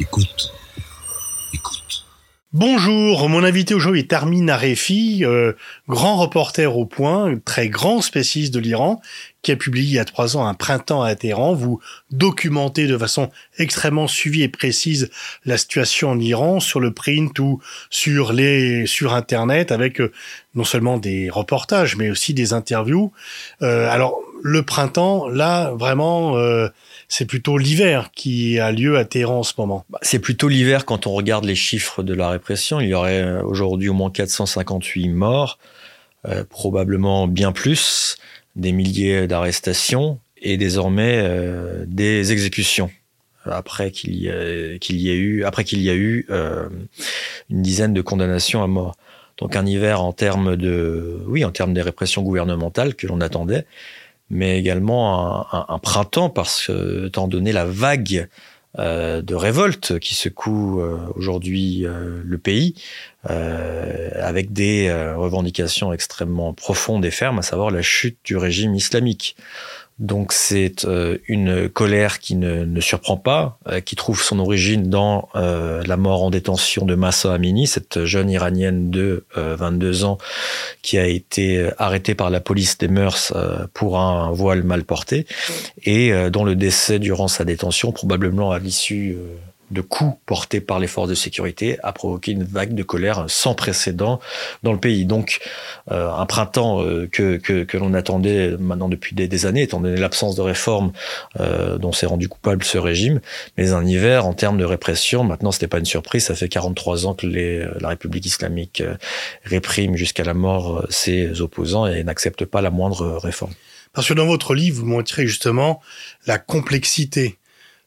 Écoute. Écoute. Bonjour, mon invité aujourd'hui est Armin Arefi, euh, grand reporter au point, très grand spécialiste de l'Iran, qui a publié il y a trois ans un printemps à Téhéran. Vous documentez de façon extrêmement suivie et précise la situation en Iran sur le print ou sur les sur Internet avec euh, non seulement des reportages mais aussi des interviews. Euh, alors le printemps, là vraiment. C'est plutôt l'hiver qui a lieu à Téhéran en ce moment. Bah, c'est plutôt l'hiver quand on regarde les chiffres de la répression. Il y aurait euh, aujourd'hui au moins 458 morts, euh, probablement bien plus, des milliers d'arrestations et désormais euh, des exécutions après qu'il y, ait eu après qu'il y a eu une dizaine de condamnations à mort. Donc un hiver en termes de oui en termes des répressions gouvernementales que l'on attendait mais également un, printemps parce que, étant donné la vague euh, de révolte qui secoue euh, aujourd'hui euh, le pays, avec des revendications extrêmement profondes et fermes, à savoir la chute du régime islamique. Donc c'est euh, une colère qui ne, ne surprend pas, euh, qui trouve son origine dans euh, la mort en détention de Massa Amini, cette jeune iranienne de 22 ans qui a été arrêtée par la police des mœurs pour un voile mal porté. Et dont le décès durant sa détention, probablement à l'issue de coups portés par les forces de sécurité a provoqué une vague de colère sans précédent dans le pays. Donc euh, un printemps euh, que, que, que l'on attendait maintenant depuis des, années, étant donné l'absence de réformes euh, dont s'est rendu coupable ce régime, mais un hiver en termes de répression, maintenant c'était pas une surprise, ça fait 43 ans que les, la République islamique euh, réprime jusqu'à la mort euh, ses opposants et n'accepte pas la moindre réforme. Parce que dans votre livre, vous montrez justement la complexité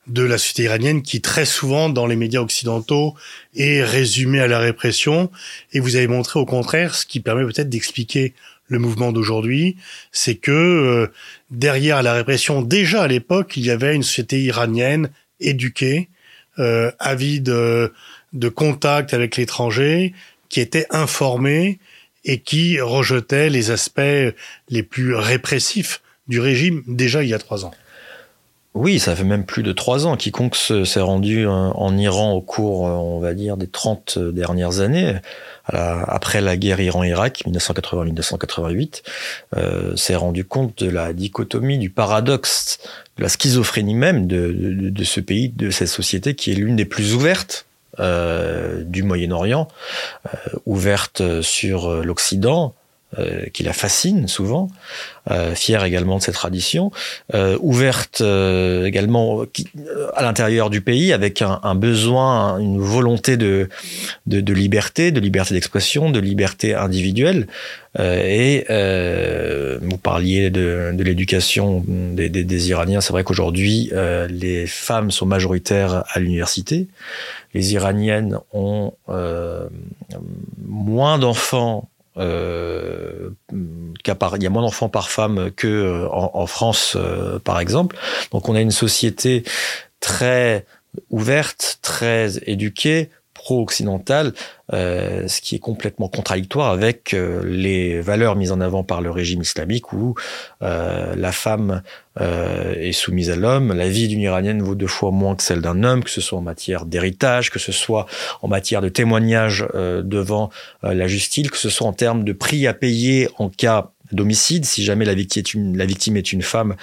de la société iranienne qui très souvent dans les médias occidentaux est résumée à la répression et vous avez montré au contraire ce qui permet peut-être d'expliquer le mouvement d'aujourd'hui, c'est que euh, derrière la répression déjà à l'époque il y avait une société iranienne éduquée, euh, avide de, de contact avec l'étranger, qui était informée et qui rejetait les aspects les plus répressifs du régime déjà il y a trois ans. Oui, ça fait même plus de trois ans. Quiconque s'est rendu en Iran au cours, on va dire, des 30 dernières années, après la guerre Iran-Irak, 1980-1988, euh, s'est rendu compte de la dichotomie, du paradoxe, de la schizophrénie même de, ce pays, de cette société qui est l'une des plus ouvertes euh, du Moyen-Orient, euh, ouverte sur l'Occident, euh, qui la fascine souvent, euh, fière également de ses traditions, euh, ouverte euh, également qui, euh, à l'intérieur du pays avec un, un, besoin, une volonté de, de, de liberté, de liberté d'expression, de liberté individuelle. et vous parliez de, de l'éducation des, des, des, Iraniens. C'est vrai qu'aujourd'hui, les femmes sont majoritaires à l'université. Les Iraniennes ont moins d'enfants euh, il y a moins d'enfants par femme que euh, en, en France, euh, par exemple. Donc on a une société très ouverte, très éduquée, pro-occidentale, euh, ce qui est complètement contradictoire avec euh, les valeurs mises en avant par le régime islamique où euh, la femme euh, est soumise à l'homme, la vie d'une iranienne vaut deux fois moins que celle d'un homme, que ce soit en matière d'héritage, que ce soit en matière de témoignage euh, devant la justice, que ce soit en termes de prix à payer en cas d'homicide. Si jamais la victime est une, la victime est une femme,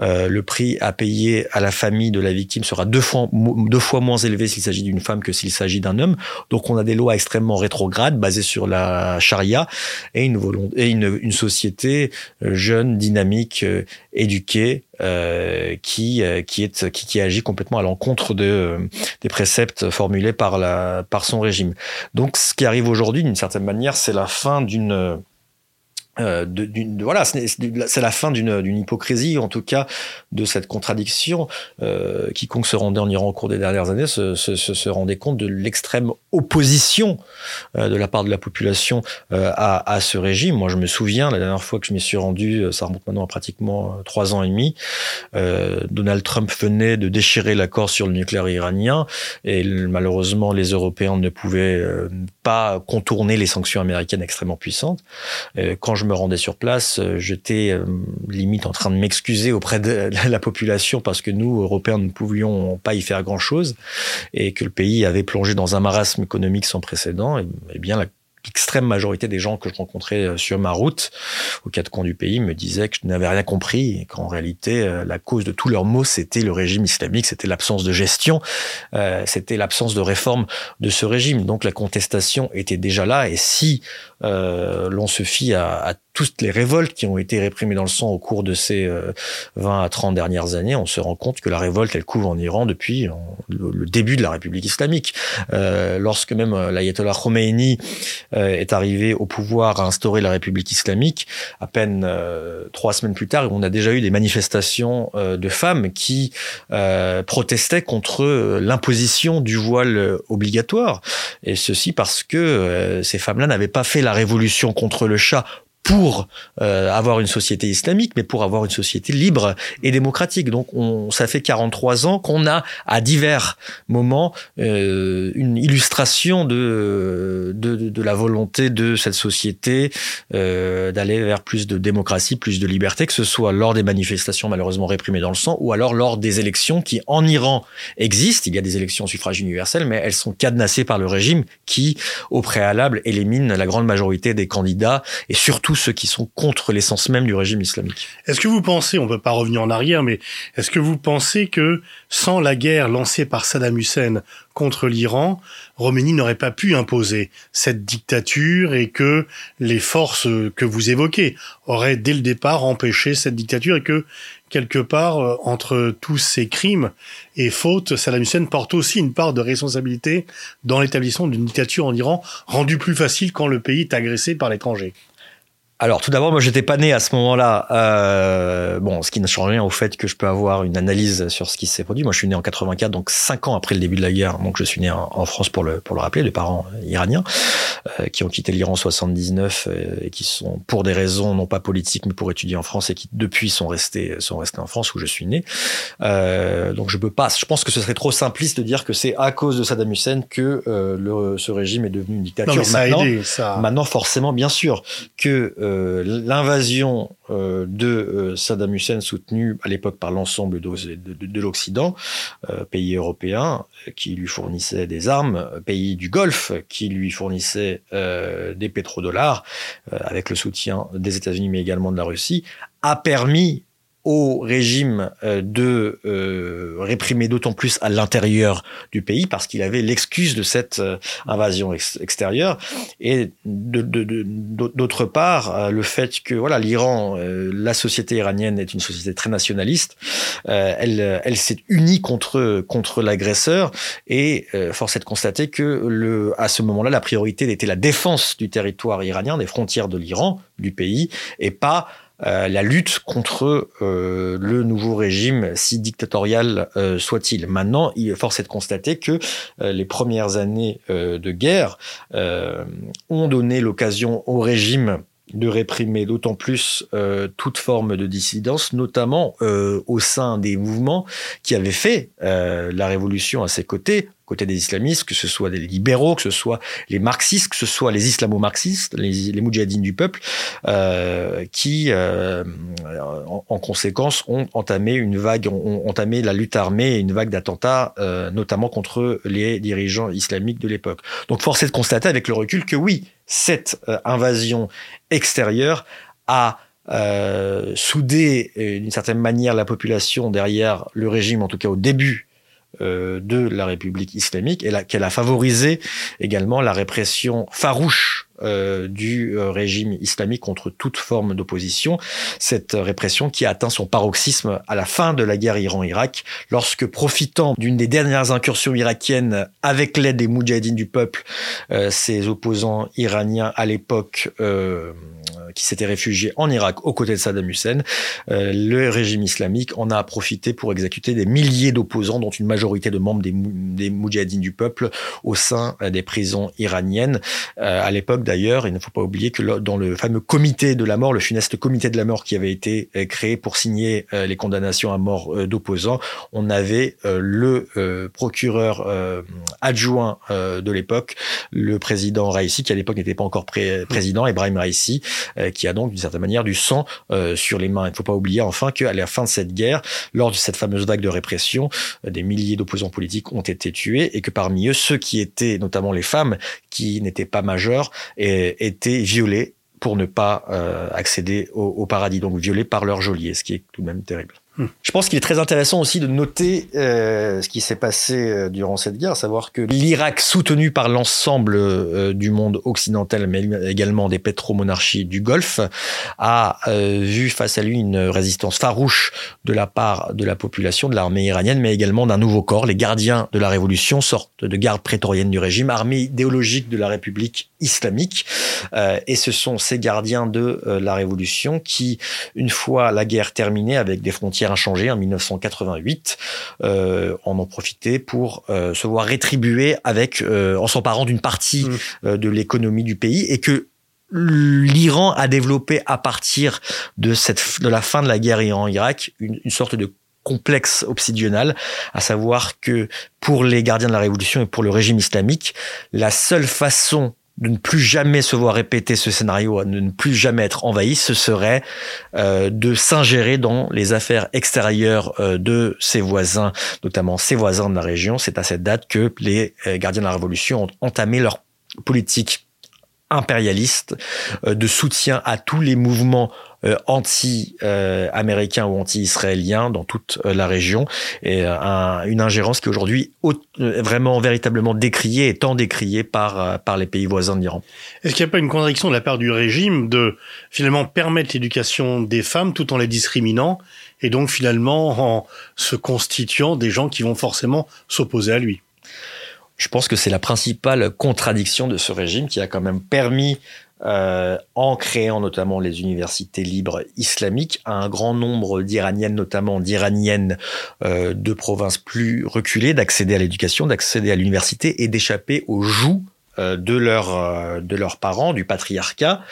euh, le prix à payer à la famille de la victime sera deux fois, deux fois moins élevé s'il s'agit d'une femme que s'il s'agit d'un homme. Donc on a des lois extrêmement rétrogrades basées sur la charia et une, et une, une société euh, jeune, dynamique, euh, éduquée, euh, qui, euh, qui, est, qui, qui agit complètement à l'encontre de, euh, des préceptes formulés par, la, par son régime. Donc ce qui arrive aujourd'hui, d'une certaine manière, c'est la fin d'une euh, voilà, c'est la fin d'une hypocrisie, en tout cas de cette contradiction. Euh, quiconque se rendait en Iran au cours des dernières années se, se, se rendait compte de l'extrême opposition euh, de la part de la population euh, à, à, ce régime. Moi, je me souviens, la dernière fois que je m'y suis rendu, euh, ça remonte maintenant à pratiquement trois ans et demi, Donald Trump venait de déchirer l'accord sur le nucléaire iranien et malheureusement, les Européens ne pouvaient pas contourner les sanctions américaines extrêmement puissantes. quand je me rendais sur place, j'étais limite en train de m'excuser auprès de la population parce que nous, Européens, ne pouvions pas y faire grand-chose et que le pays avait plongé dans un marasme économique sans précédent. Et, et bien, l'extrême majorité des gens que je rencontrais euh, sur ma route aux quatre coins du pays me disaient que je n'avais rien compris et qu'en réalité euh, la cause de tous leurs maux c'était le régime islamique, c'était l'absence de gestion, euh, c'était l'absence de réforme de ce régime. Donc la contestation était déjà là et si euh, l'on se fie à, à, toutes les révoltes qui ont été réprimées dans le sang au cours de ces 20 à 30 dernières années, on se rend compte que la révolte elle couvre en Iran depuis le, début de la République islamique. lorsque même l'ayatollah Khomeini euh, est arrivé au pouvoir à instaurer la République islamique, à peine euh, trois semaines plus tard, on a déjà eu des manifestations euh, de femmes qui protestaient contre l'imposition du voile obligatoire. Et ceci parce que ces femmes-là n'avaient pas fait la révolution contre le chat pour euh, avoir une société islamique, mais pour avoir une société libre et démocratique. Donc, on, ça fait 43 ans qu'on a, à divers moments, euh, une illustration de, de, de, la volonté de cette société euh, d'aller vers plus de démocratie, plus de liberté, que ce soit lors des manifestations malheureusement réprimées dans le sang, ou alors lors des élections qui, en Iran, existent. Il y a des élections au suffrage universel, mais elles sont cadenassées par le régime qui, au préalable, élimine la grande majorité des candidats et surtout ceux qui sont contre l'essence même du régime islamique. Est-ce que vous pensez, on ne peut pas revenir en arrière, mais est-ce que vous pensez que sans la guerre lancée par Saddam Hussein contre l'Iran, Roménie n'aurait pas pu imposer cette dictature et que les forces que vous évoquez auraient dès le départ empêché cette dictature et que quelque part, euh, entre tous ces crimes et fautes, Saddam Hussein porte aussi une part de responsabilité dans l'établissement d'une dictature en Iran, rendue plus facile quand le pays est agressé par l'étranger? Alors, tout d'abord, moi, j'étais pas né à ce moment-là. Euh, bon, ce qui ne change rien au fait que je peux avoir une analyse sur ce qui s'est produit. Moi, je suis né en 84, donc cinq ans après le début de la guerre. Donc, je suis né en, France pour le pour le rappeler, de parents iraniens euh, qui ont quitté l'Iran en 79 euh, et qui sont pour des raisons non pas politiques, mais pour étudier en France et qui depuis sont restés sont restés en France où je suis né. Euh, donc, je peux pas. Je pense que ce serait trop simpliste de dire que c'est à cause de Saddam Hussein que euh, le, ce régime est devenu une dictature. Non, mais ça maintenant, a aidé, ça... maintenant, forcément, bien sûr que euh, l'invasion euh, de euh, Saddam Hussein soutenue à l'époque par l'ensemble de, de, de l'Occident, pays européens qui lui fournissaient des armes, pays du Golfe qui lui fournissaient des pétrodollars, avec le soutien des États-Unis mais également de la Russie, a permis au régime euh, de euh, réprimer d'autant plus à l'intérieur du pays parce qu'il avait l'excuse de cette euh, invasion extérieure. Et d'autre part le fait que voilà l'Iran la société iranienne est une société très nationaliste elle elle s'est unie contre contre l'agresseur et force est de constater que le à ce moment-là la priorité était la défense du territoire iranien des frontières de l'Iran du pays et pas euh, la lutte contre euh, le nouveau régime, si dictatorial euh, soit-il. Maintenant, il est force de constater que les premières années de guerre ont donné l'occasion au régime de réprimer d'autant plus toute forme de dissidence, notamment au sein des mouvements qui avaient fait la révolution à ses côtés, côté des islamistes, que ce soit des libéraux, que ce soit les marxistes, que ce soit les islamo-marxistes, les, les du peuple, euh, qui, euh, en, conséquence, ont entamé une vague, ont entamé la lutte armée et une vague d'attentats, euh, notamment contre les dirigeants islamiques de l'époque. Donc, force est de constater avec le recul que oui, cette euh, invasion extérieure a euh, soudé d'une certaine manière la population derrière le régime, en tout cas au début euh, de la République islamique et qu'elle a favorisé également la répression farouche euh, du euh, régime islamique contre toute forme d'opposition. Cette répression qui a atteint son paroxysme à la fin de la guerre Iran-Irak, lorsque profitant d'une des dernières incursions irakiennes avec l'aide des moudjahidines du peuple, euh, ces opposants iraniens à l'époque qui s'étaient réfugiés en Irak aux côtés de Saddam Hussein, le régime islamique en a profité pour exécuter des milliers d'opposants, dont une majorité de membres des, des moudjahidines du peuple au sein des prisons iraniennes. à l'époque, D'ailleurs, il ne faut pas oublier que dans le fameux comité de la mort, le funeste comité de la mort qui avait été euh, créé pour signer euh, les condamnations à mort euh, d'opposants, on avait le procureur adjoint de l'époque, le président Raisi, qui à l'époque n'était pas encore président, Ibrahim Raisi, qui a donc d'une certaine manière du sang sur les mains. Il ne faut pas oublier enfin qu'à la fin de cette guerre, lors de cette fameuse vague de répression, des milliers d'opposants politiques ont été tués et que parmi eux, ceux qui étaient, notamment les femmes, qui n'étaient pas majeures, étaient violés pour ne pas accéder au, au, paradis, donc violés par leur geôlier, ce qui est tout de même terrible. Je pense qu'il est très intéressant aussi de noter euh, ce qui s'est passé euh, durant cette guerre, savoir que l'Irak, soutenu par l'ensemble euh, du monde occidental, mais également des pétromonarchies du Golfe, a vu face à lui une résistance farouche de la part de la population, de l'armée iranienne, mais également d'un nouveau corps, les gardiens de la révolution, sorte de garde prétorienne du régime, armée idéologique de la République islamique. et ce sont ces gardiens de la révolution qui, une fois la guerre terminée, avec des frontières inchangé en 1988, euh, en ont profité pour euh, se voir rétribuer avec, euh, en s'emparant d'une partie mmh. de l'économie du pays et que l'Iran a développé à partir de cette de la fin de la guerre Iran-Irak une, une sorte de complexe obsidional, à savoir que pour les gardiens de la révolution et pour le régime islamique, la seule façon de ne plus jamais se voir répéter ce scénario, de ne plus jamais être envahi, ce serait euh, de s'ingérer dans les affaires extérieures euh, de ses voisins, notamment ses voisins de la région. C'est à cette date que les euh, gardiens de la Révolution ont entamé leur politique impérialiste de soutien à tous les mouvements euh, anti-américain ou anti-israélien dans toute euh, la région et euh, une ingérence qui est aujourd'hui vraiment véritablement décriée et tant décriée par, par les pays voisins de l'Iran. Est-ce qu'il n'y a pas une contradiction de la part du régime de finalement permettre l'éducation des femmes tout en les discriminant et donc finalement en se constituant des gens qui vont forcément s'opposer à lui? Je pense que c'est la principale contradiction de ce régime qui a quand même permis euh, en créant notamment les universités libres islamiques un grand nombre d'Iraniennes, notamment d'Iraniennes euh, de provinces plus reculées, d'accéder à l'éducation, d'accéder à l'université et d'échapper aux joues de leurs euh, de leurs parents, du patriarcat,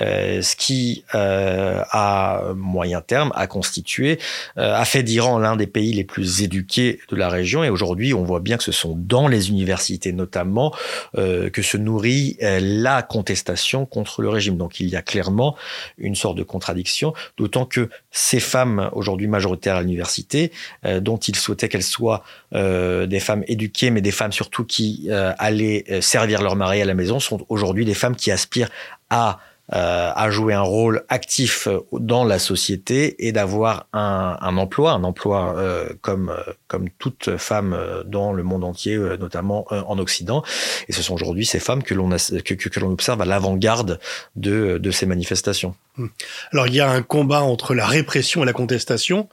euh, ce qui à moyen terme a constitué, a fait d'Iran l'un des pays les plus éduqués de la région. Et aujourd'hui, on voit bien que ce sont dans les universités notamment que se nourrit la contestation contre le régime. Donc il y a clairement une sorte de contradiction, d'autant que ces femmes aujourd'hui majoritaires à l'université, dont il souhaitait qu'elles soient des femmes éduquées, mais des femmes surtout qui allaient servir leur leur à la maison sont aujourd'hui des femmes qui aspirent à euh, à jouer un rôle actif dans la société et d'avoir un, un, emploi, un emploi euh, comme euh, comme toute femme euh, dans le monde entier, notamment en Occident. Et ce sont aujourd'hui ces femmes que l'on que, que, l'on observe à l'avant-garde de, de ces manifestations. Hmm. Alors il y a un combat entre la répression et la contestation.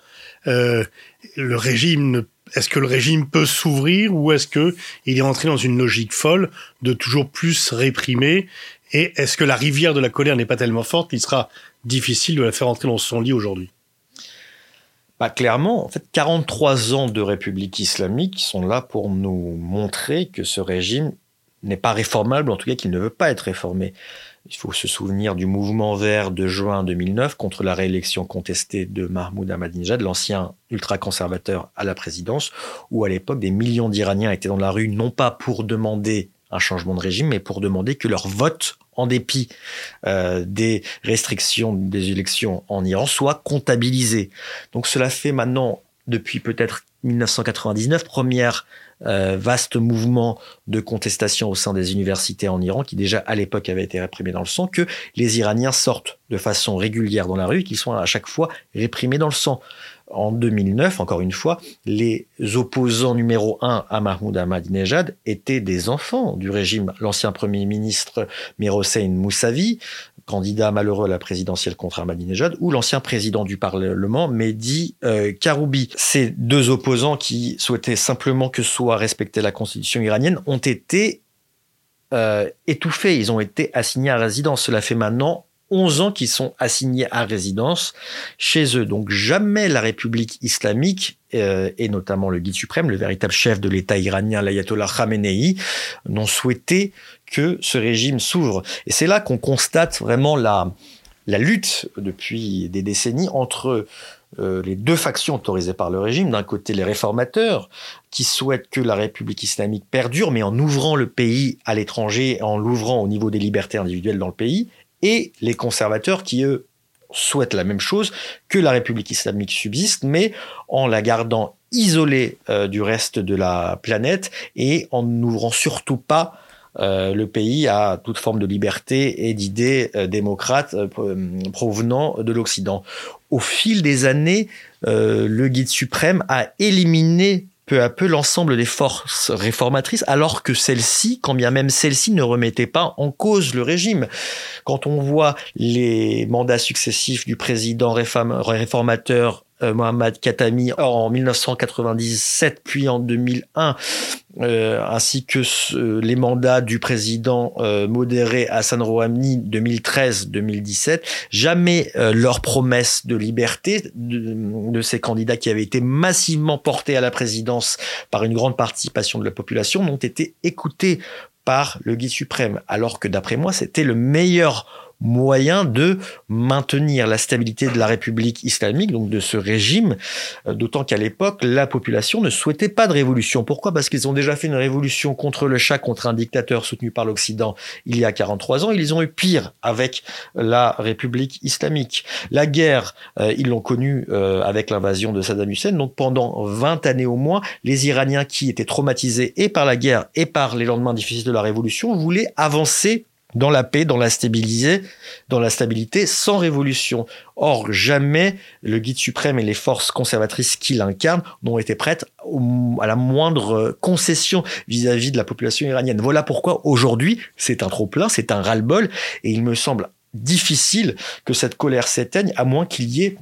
Euh, le régime est-ce que le régime peut s'ouvrir ou est-ce que il est entré dans une logique folle de toujours plus réprimer? Et est-ce que la rivière de la colère n'est pas tellement forte qu'il sera difficile de la faire entrer dans son lit aujourd'hui? Bah, clairement, en fait, 43 ans de République islamique sont là pour nous montrer que ce régime n'est pas réformable, en tout cas qu'il ne veut pas être réformé. Il faut se souvenir du mouvement vert de juin 2009 contre la réélection contestée de Mahmoud Ahmadinejad, l'ancien ultra-conservateur à la présidence, où à l'époque des millions d'Iraniens étaient dans la rue non pas pour demander un changement de régime, mais pour demander que leur vote, en dépit euh, des restrictions des élections en Iran, soit comptabilisé. Donc cela fait maintenant, depuis peut-être 1999, première euh, vaste mouvement de contestation au sein des universités en Iran, qui déjà à l'époque avait été réprimé dans le sang, que les Iraniens sortent de façon régulière dans la rue, qu'ils sont à chaque fois réprimés dans le sang. En 2009, encore une fois, les opposants numéro un à Mahmoud Ahmadinejad étaient des enfants du régime. L'ancien premier ministre Mirossein Moussavi, candidat malheureux à la présidentielle contre Ahmadinejad, ou l'ancien président du Parlement, Mehdi euh, Karoubi. Ces deux opposants qui souhaitaient simplement que soit respectée la constitution iranienne ont été euh, étouffés, ils ont été assignés à résidence. Cela fait maintenant 11 ans qu'ils sont assignés à résidence chez eux. Donc jamais la République islamique, euh, et notamment le guide suprême, le véritable chef de l'État iranien, l'ayatollah Khamenei, n'ont souhaité que ce régime s'ouvre. Et c'est là qu'on constate vraiment la, la lutte depuis des décennies entre euh, les deux factions autorisées par le régime. D'un côté, les réformateurs qui souhaitent que la République islamique perdure, mais en ouvrant le pays à l'étranger, en l'ouvrant au niveau des libertés individuelles dans le pays, et les conservateurs qui, eux, souhaitent la même chose, que la République islamique subsiste, mais en la gardant isolée euh, du reste de la planète et en n'ouvrant surtout pas euh, le pays à toute forme de liberté et d'idées euh, démocrates provenant de l'Occident. Au fil des années, le guide suprême a éliminé peu à peu l'ensemble des forces réformatrices, alors que celles-ci, quand bien même celles-ci ne remettaient pas en cause le régime. Quand on voit les mandats successifs du président réformateur Mohamed Khatami en 1997 puis en 2001, euh, ainsi que les mandats du président euh, modéré Hassan Rouhani 2013-2017, jamais leurs promesses de liberté de, de, ces candidats qui avaient été massivement portés à la présidence par une grande participation de la population n'ont été écoutées par le guide suprême, alors que d'après moi, c'était le meilleur moyen de maintenir la stabilité de la République islamique, donc de ce régime, euh, d'autant qu'à l'époque, la population ne souhaitait pas de révolution. Pourquoi? Parce qu'ils ont déjà fait une révolution contre le Shah, contre un dictateur soutenu par l'Occident il y a 43 ans. Ils ont eu pire avec la République islamique. La guerre, euh, ils l'ont connue euh, avec l'invasion de Saddam Hussein. Donc pendant 20 années au moins, les Iraniens qui étaient traumatisés et par la guerre et par les lendemains difficiles de la révolution voulaient avancer dans la paix, dans la stabilité, dans la stabilité, sans révolution. Or, jamais le guide suprême et les forces conservatrices qui l'incarnent n'ont été prêtes à la moindre concession vis-à-vis de la population iranienne. Voilà pourquoi aujourd'hui, c'est un trop-plein, c'est un ras-le-bol, et il me semble difficile que cette colère s'éteigne, à moins qu'il y ait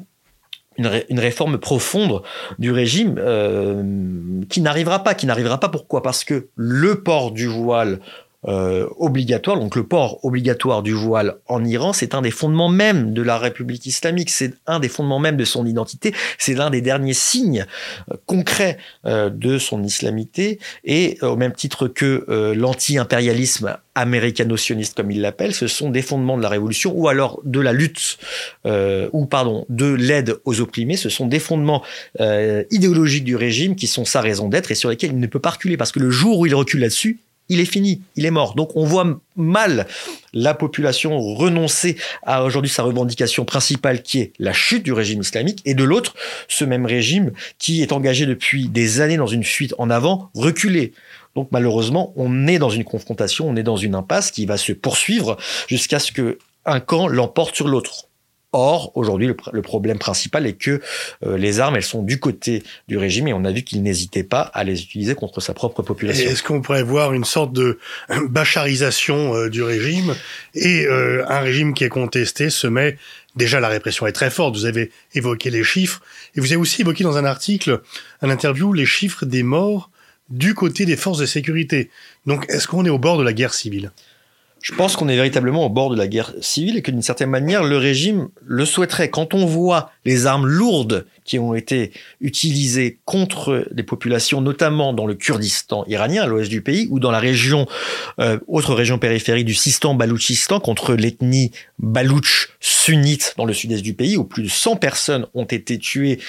une, réforme profonde du régime euh, qui n'arrivera pas. Qui n'arrivera pas pourquoi? Parce que le port du voile euh, obligatoire, donc le port obligatoire du voile en Iran, c'est un des fondements même de la République islamique, c'est un des fondements même de son identité, c'est l'un des derniers signes euh, concrets euh, de son islamité, et au même titre que l'anti-impérialisme américano-sioniste comme il l'appelle, ce sont des fondements de la révolution ou alors de la lutte ou pardon de l'aide aux opprimés. Ce sont des fondements idéologiques du régime qui sont sa raison d'être et sur lesquels il ne peut pas reculer parce que le jour où il recule là-dessus, il est fini, il est mort. Donc on voit mal la population renoncer à aujourd'hui sa revendication principale qui est la chute du régime islamique et de l'autre, ce même régime qui est engagé depuis des années dans une fuite en avant, reculer. Donc malheureusement, on est dans une confrontation, on est dans une impasse qui va se poursuivre jusqu'à ce que un camp l'emporte sur l'autre. Or, aujourd'hui, le, problème principal est que euh, les armes, elles sont du côté du régime et on a vu qu'il n'hésitait pas à les utiliser contre sa propre population. Est-ce qu'on pourrait voir une sorte de bacharisation euh, du régime et euh, un régime qui est contesté se met Déjà, la répression est très forte. Vous avez évoqué les chiffres et vous avez aussi évoqué dans un article, un interview, les chiffres des morts du côté des forces de sécurité. Donc, est-ce qu'on est au bord de la guerre civile? Je pense qu'on est véritablement au bord de la guerre civile et que d'une certaine manière, le régime le souhaiterait. Quand on voit les armes lourdes qui ont été utilisées contre les populations, notamment dans le Kurdistan iranien, à l'ouest du pays, ou dans la région, euh, autre région périphérique du Sistan-Baloutchistan, contre l'ethnie balouche sunnite dans le sud-est du pays, où plus de 100 personnes ont été tuées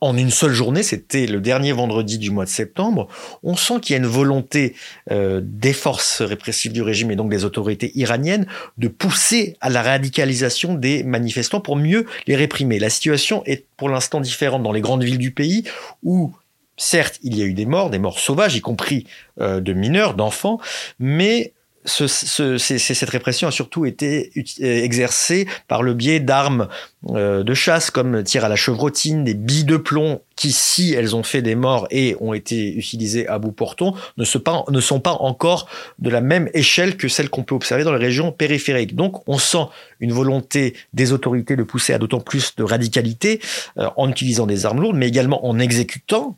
en une seule journée, c'était le dernier vendredi du mois de septembre, on sent qu'il y a une volonté euh, des forces répressives du régime et donc des autorités iraniennes de pousser à la radicalisation des manifestants pour mieux les réprimer. La situation est pour l'instant différente dans les grandes villes du pays où Certes, il y a eu des morts, des morts sauvages, y compris euh, de mineurs, d'enfants, mais ce, cette répression a surtout été euh, exercée par le biais d'armes euh, de chasse comme tir à la chevrotine, des billes de plomb qui, si elles ont fait des morts et ont été utilisées à bout portant, ne, ne sont pas encore de la même échelle que celles qu'on peut observer dans les régions périphériques. Donc on sent une volonté des autorités de pousser à d'autant plus de radicalité euh, en utilisant des armes lourdes, mais également en exécutant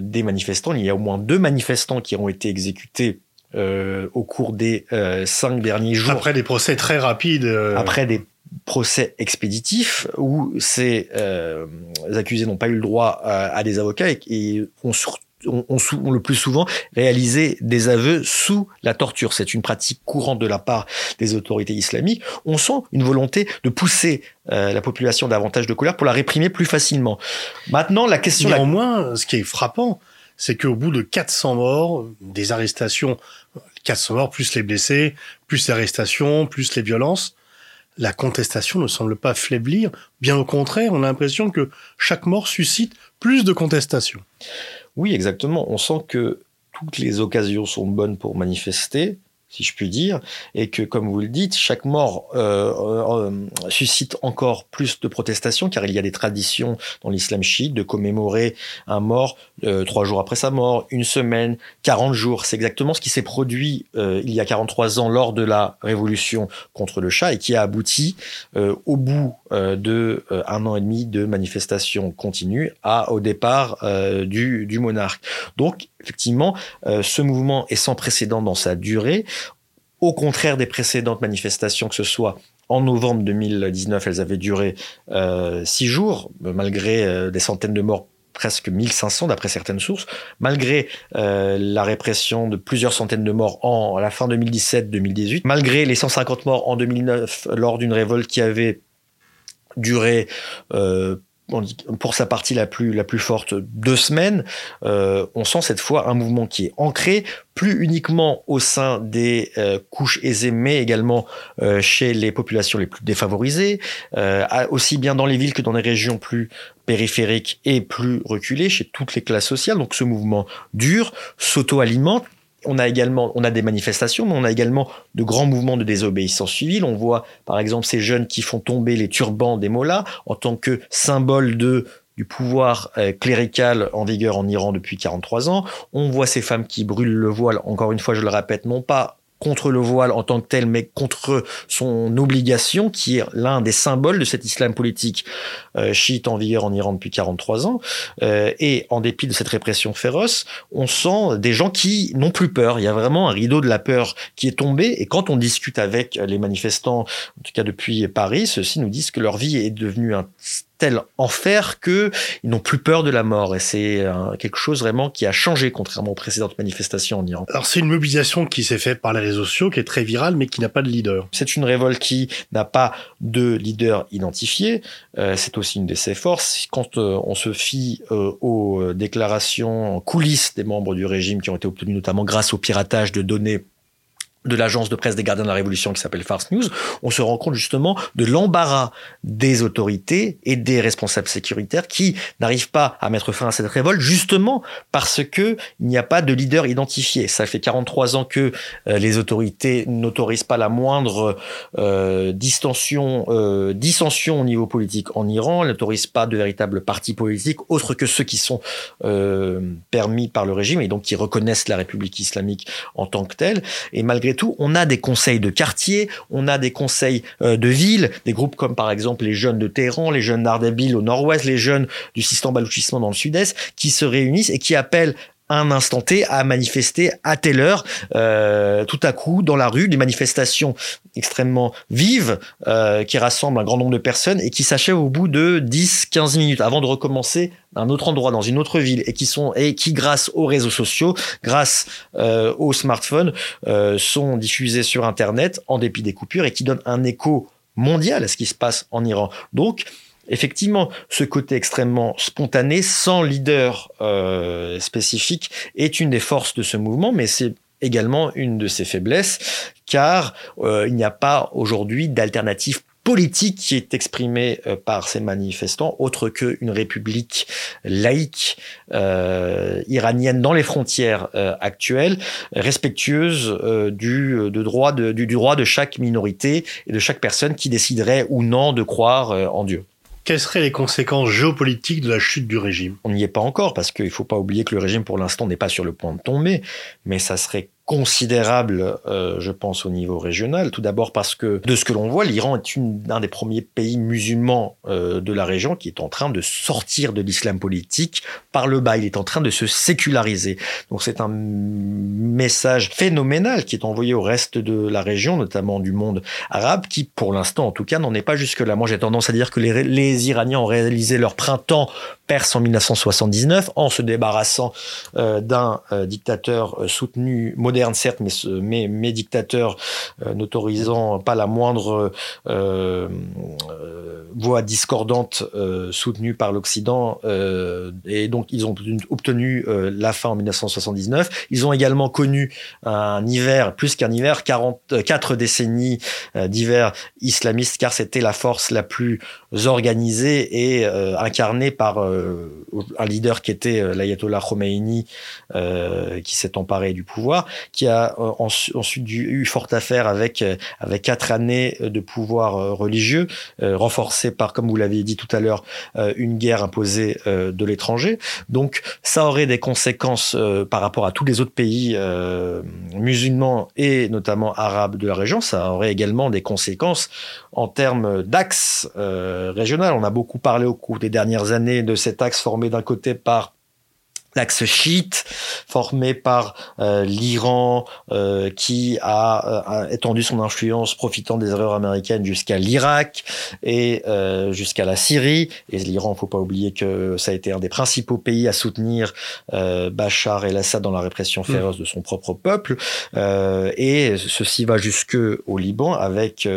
des manifestants. Il y a au moins deux manifestants qui ont été exécutés euh, au cours des euh, cinq derniers jours. Après des procès très rapides. Euh. Après des procès expéditifs où ces accusés n'ont pas eu le droit à, des avocats et, ont, le plus souvent réalisé des aveux sous la torture. C'est une pratique courante de la part des autorités islamiques. On sent une volonté de pousser la population davantage de colère pour la réprimer plus facilement. Maintenant, la question... Néanmoins, ce qui est frappant, c'est qu'au bout de 400 morts, des arrestations, 400 morts plus les blessés, plus les arrestations, plus les violences, la contestation ne semble pas faiblir. Bien au contraire, on a l'impression que chaque mort suscite plus de contestations. Oui, exactement. On sent que toutes les occasions sont bonnes pour manifester, si je puis dire, et que, comme vous le dites, chaque mort euh, euh, suscite encore plus de protestations, car il y a des traditions dans l'islam chiite de commémorer un mort euh, trois jours après sa mort, une semaine, 40 jours. C'est exactement ce qui s'est produit euh, il y a 43 ans lors de la révolution contre le chat et qui a abouti euh, au bout de un an et demi de manifestations continues à, au départ du, du monarque. Donc, effectivement, ce mouvement est sans précédent dans sa durée. Au contraire des précédentes manifestations, que ce soit en novembre 2019, elles avaient duré euh, six jours, malgré euh, des centaines de morts presque 1500 d'après certaines sources, malgré euh, la répression de plusieurs centaines de morts en, à la fin 2017-2018, malgré les 150 morts en 2009 lors d'une révolte qui avait duré euh, pour sa partie la plus, forte, deux semaines, euh, on sent cette fois un mouvement qui est ancré, plus uniquement au sein des euh, couches aisées, mais également chez les populations les plus défavorisées, aussi bien dans les villes que dans les régions plus périphériques et plus reculées, chez toutes les classes sociales. Donc ce mouvement dure, s'auto-alimente, on a également, des manifestations, mais on a également de grands mouvements de désobéissance civile. On voit, par exemple, ces jeunes qui font tomber les turbans des mollahs en tant que symbole du pouvoir euh, clérical en vigueur en Iran depuis 43 ans. On voit ces femmes qui brûlent le voile, encore une fois, je le répète, non pas contre le voile en tant que tel, mais contre son obligation, qui est l'un des symboles de cet islam politique euh, chiite en vigueur en Iran depuis 43 ans. Euh, et en dépit de cette répression féroce, on sent des gens qui n'ont plus peur. Il y a vraiment un rideau de la peur qui est tombé. Et quand on discute avec les manifestants, en tout cas depuis Paris, ceux-ci nous disent que leur vie est devenue un tel enfer que ils n'ont plus peur de la mort. Et c'est euh, quelque chose vraiment qui a changé contrairement aux précédentes manifestations en Iran. Alors c'est une mobilisation qui s'est faite par les réseaux sociaux, qui est très virale, mais qui n'a pas de leader. C'est une révolte qui n'a pas de leader identifié. Euh, c'est aussi une de ses forces. Quand euh, on se fie euh, aux déclarations en coulisses des membres du régime qui ont été obtenues notamment grâce au piratage de données de l'agence de presse des gardiens de la Révolution qui s'appelle Farce News, on se rend compte justement de l'embarras des autorités et des responsables sécuritaires qui n'arrivent pas à mettre fin à cette révolte justement parce que il n'y a pas de leader identifié. Ça fait 43 ans que euh, les autorités n'autorisent pas la moindre euh, distension, euh, dissension au niveau politique en Iran, n'autorisent pas de véritables partis politiques autres que ceux qui sont euh, permis par le régime et donc qui reconnaissent la République islamique en tant que telle. Et malgré tout, on a des conseils de quartier, on a des conseils euh, de ville, des groupes comme par exemple les jeunes de Téhéran, les jeunes d'Ardabil au nord-ouest, les jeunes du Sistan Baloutchistan dans le sud-est, qui se réunissent et qui appellent un instant T à manifester à telle heure, euh, tout à coup dans la rue, des manifestations extrêmement vives euh, qui rassemblent un grand nombre de personnes et qui s'achèvent au bout de 10-15 minutes avant de recommencer un autre endroit, dans une autre ville, et qui sont et qui grâce aux réseaux sociaux, grâce euh, aux smartphones, sont diffusés sur Internet en dépit des coupures et qui donnent un écho mondial à ce qui se passe en Iran. Donc effectivement, ce côté extrêmement spontané, sans leader euh, spécifique, est une des forces de ce mouvement, mais c'est également une de ses faiblesses, car euh, il n'y a pas aujourd'hui d'alternative politique qui est exprimée euh, par ces manifestants, autre qu'une république laïque iranienne dans les frontières actuelles, respectueuse du, de droit de, du, droit de chaque minorité et de chaque personne qui déciderait ou non de croire en Dieu. Quelles seraient les conséquences géopolitiques de la chute du régime? On n'y est pas encore parce qu'il ne faut pas oublier que le régime pour l'instant n'est pas sur le point de tomber, mais ça serait considérable, euh, je pense, au niveau régional. Tout d'abord parce que, de ce que l'on voit, l'Iran est une, un des premiers pays musulmans euh, de la région qui est en train de sortir de l'islam politique par le bas. Il est en train de se séculariser. Donc c'est un message phénoménal qui est envoyé au reste de la région, notamment du monde arabe, qui, pour l'instant, en tout cas, n'en est pas jusque-là. Moi, j'ai tendance à dire que les, les Iraniens ont réalisé leur printemps perse en 1979 en se débarrassant euh, d'un euh, dictateur euh, soutenu, moderne certes, mais, mais, dictateur n'autorisant pas la moindre voix discordante soutenue par l'Occident et donc ils ont obtenu la fin en 1979. Ils ont également connu un hiver, plus qu'un hiver, 44 décennies d'hiver islamiste car c'était la force la plus organisée et incarnée par un leader qui était l'ayatollah Khomeini qui s'est emparé du pouvoir, qui a ensuite eu forte affaire avec avec quatre années de pouvoir religieux renforcé par, comme vous l'aviez dit tout à l'heure, euh, une guerre imposée euh, de l'étranger. Donc ça aurait des conséquences euh, par rapport à tous les autres pays musulmans et notamment arabes de la région. Ça aurait également des conséquences en termes d'axe régional. On a beaucoup parlé au cours des dernières années de cet axe formé d'un côté par l'axe chiite formé par euh, l'Iran euh, qui euh, a, étendu son influence profitant des erreurs américaines jusqu'à l'Irak et jusqu'à la Syrie. Et l'Iran faut pas oublier que ça a été un des principaux pays à soutenir Bachar el-Assad dans la répression mm. féroce de son propre peuple. Et ceci va jusque au Liban avec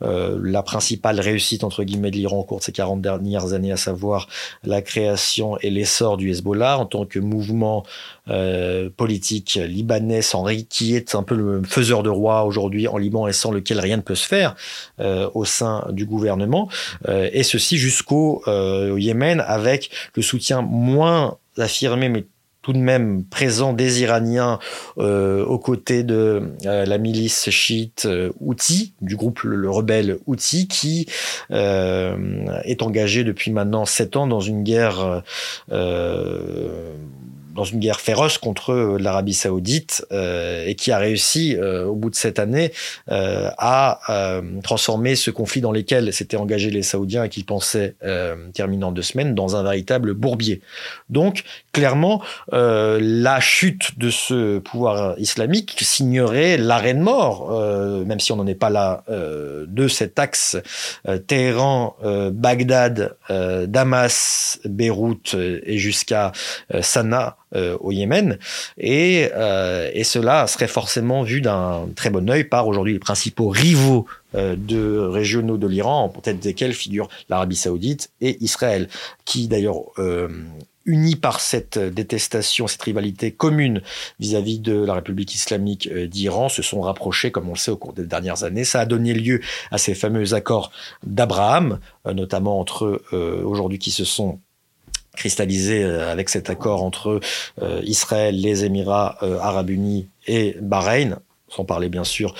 la principale réussite entre guillemets de l'Iran au cours de ces 40 dernières années à savoir la création et l'essor du Hezbollah. En tant que mouvement euh, politique libanais sans, qui est un peu le faiseur de roi aujourd'hui en Liban et sans lequel rien ne peut se faire euh, au sein du gouvernement, euh, et ceci jusqu'au Yémen avec le soutien moins affirmé mais tout de même présent des Iraniens aux côtés de la milice chiite Houthi, du groupe le, rebelle Houthi, qui est engagé depuis maintenant sept ans dans une guerre dans une guerre féroce contre euh, l'Arabie saoudite euh, et qui a réussi, euh, au bout de cette année, à transformer ce conflit dans lequel s'étaient engagés les Saoudiens et qu'ils pensaient terminer en deux semaines dans un véritable bourbier. Donc, clairement, la chute de ce pouvoir islamique signerait l'arrêt de mort, même si on n'en est pas là, de cet axe Téhéran, Bagdad, Damas, Beyrouth et jusqu'à Sanaa euh, au Yémen. Et, euh, et cela serait forcément vu d'un très bon œil par aujourd'hui les principaux rivaux euh, de régionaux de l'Iran, en tête desquels figurent l'Arabie saoudite et Israël, qui d'ailleurs unis par cette détestation, cette rivalité commune vis-à-vis de la République islamique d'Iran, se sont rapprochés, comme on le sait, au cours des dernières années. Ça a donné lieu à ces fameux accords d'Abraham, notamment entre aujourd'hui qui se sont cristallisé euh, avec cet accord entre euh, Israël, les Émirats euh, arabes unis et Bahreïn, sans parler bien sûr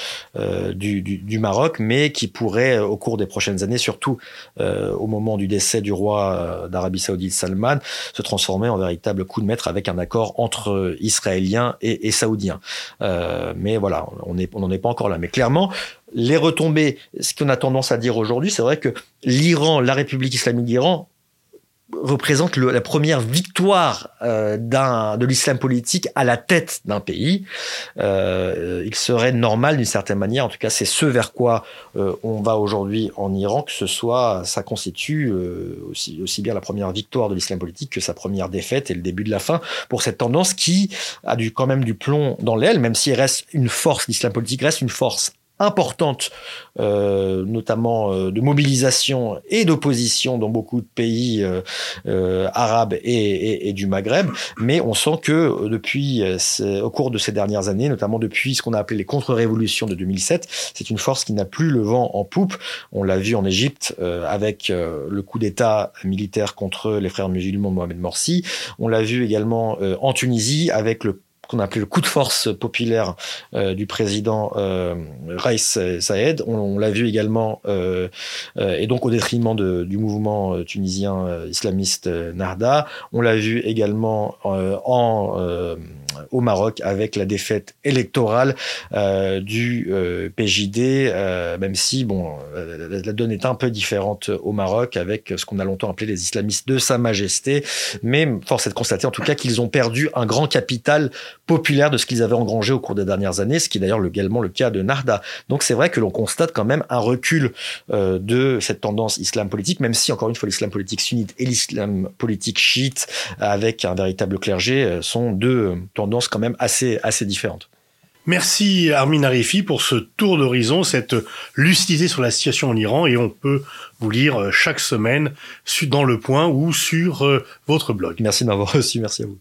du, du, Maroc, mais qui pourrait au cours des prochaines années, surtout au moment du décès du roi d'Arabie saoudite Salman, se transformer en véritable coup de maître avec un accord entre Israéliens et, et Saoudiens. mais voilà, on n'en est pas encore là. Mais clairement, les retombées, ce qu'on a tendance à dire aujourd'hui, c'est vrai que l'Iran, la République islamique d'Iran, représente la première victoire euh, de l'islam politique à la tête d'un pays. Euh, il serait normal d'une certaine manière, en tout cas c'est ce vers quoi euh, on va aujourd'hui en Iran, que ce soit, ça constitue euh, aussi, aussi bien la première victoire de l'islam politique que sa première défaite et le début de la fin pour cette tendance qui a du, quand même du plomb dans l'aile, même s'il reste une force, l'islam politique reste une force importante, euh, notamment euh, de mobilisation et d'opposition dans beaucoup de pays euh, euh arabes et, et, et, du Maghreb. Mais on sent que depuis, au cours de ces dernières années, notamment depuis ce qu'on a appelé les contre-révolutions de 2007, c'est une force qui n'a plus le vent en poupe. On l'a vu en Égypte avec le coup d'État militaire contre les frères musulmans Mohamed Morsi. On l'a vu également en Tunisie avec le qu'on a appelé le coup de force populaire euh, du président euh, Raïs Saed. On, l'a vu également, euh, et donc au détriment du mouvement tunisien islamiste Narda. On l'a vu également en au Maroc avec la défaite électorale euh, du euh, PJD, euh, même si bon, la, donne est un peu différente au Maroc avec ce qu'on a longtemps appelé les islamistes de Sa Majesté. Mais force est de constater en tout cas qu'ils ont perdu un grand capital populaire de ce qu'ils avaient engrangé au cours des dernières années, ce qui est d'ailleurs également le cas de Narda. Donc c'est vrai que l'on constate quand même un recul de cette tendance islam politique, même si encore une fois l'islam politique sunnite et l'islam politique chiite avec un véritable clergé sont deux tendances quand même assez, assez différentes. Merci Armin Arifi pour ce tour d'horizon, cette lucidité sur la situation en Iran et on peut vous lire euh, chaque semaine dans Le Point ou sur euh, votre blog. Merci de m'avoir reçu, merci à vous.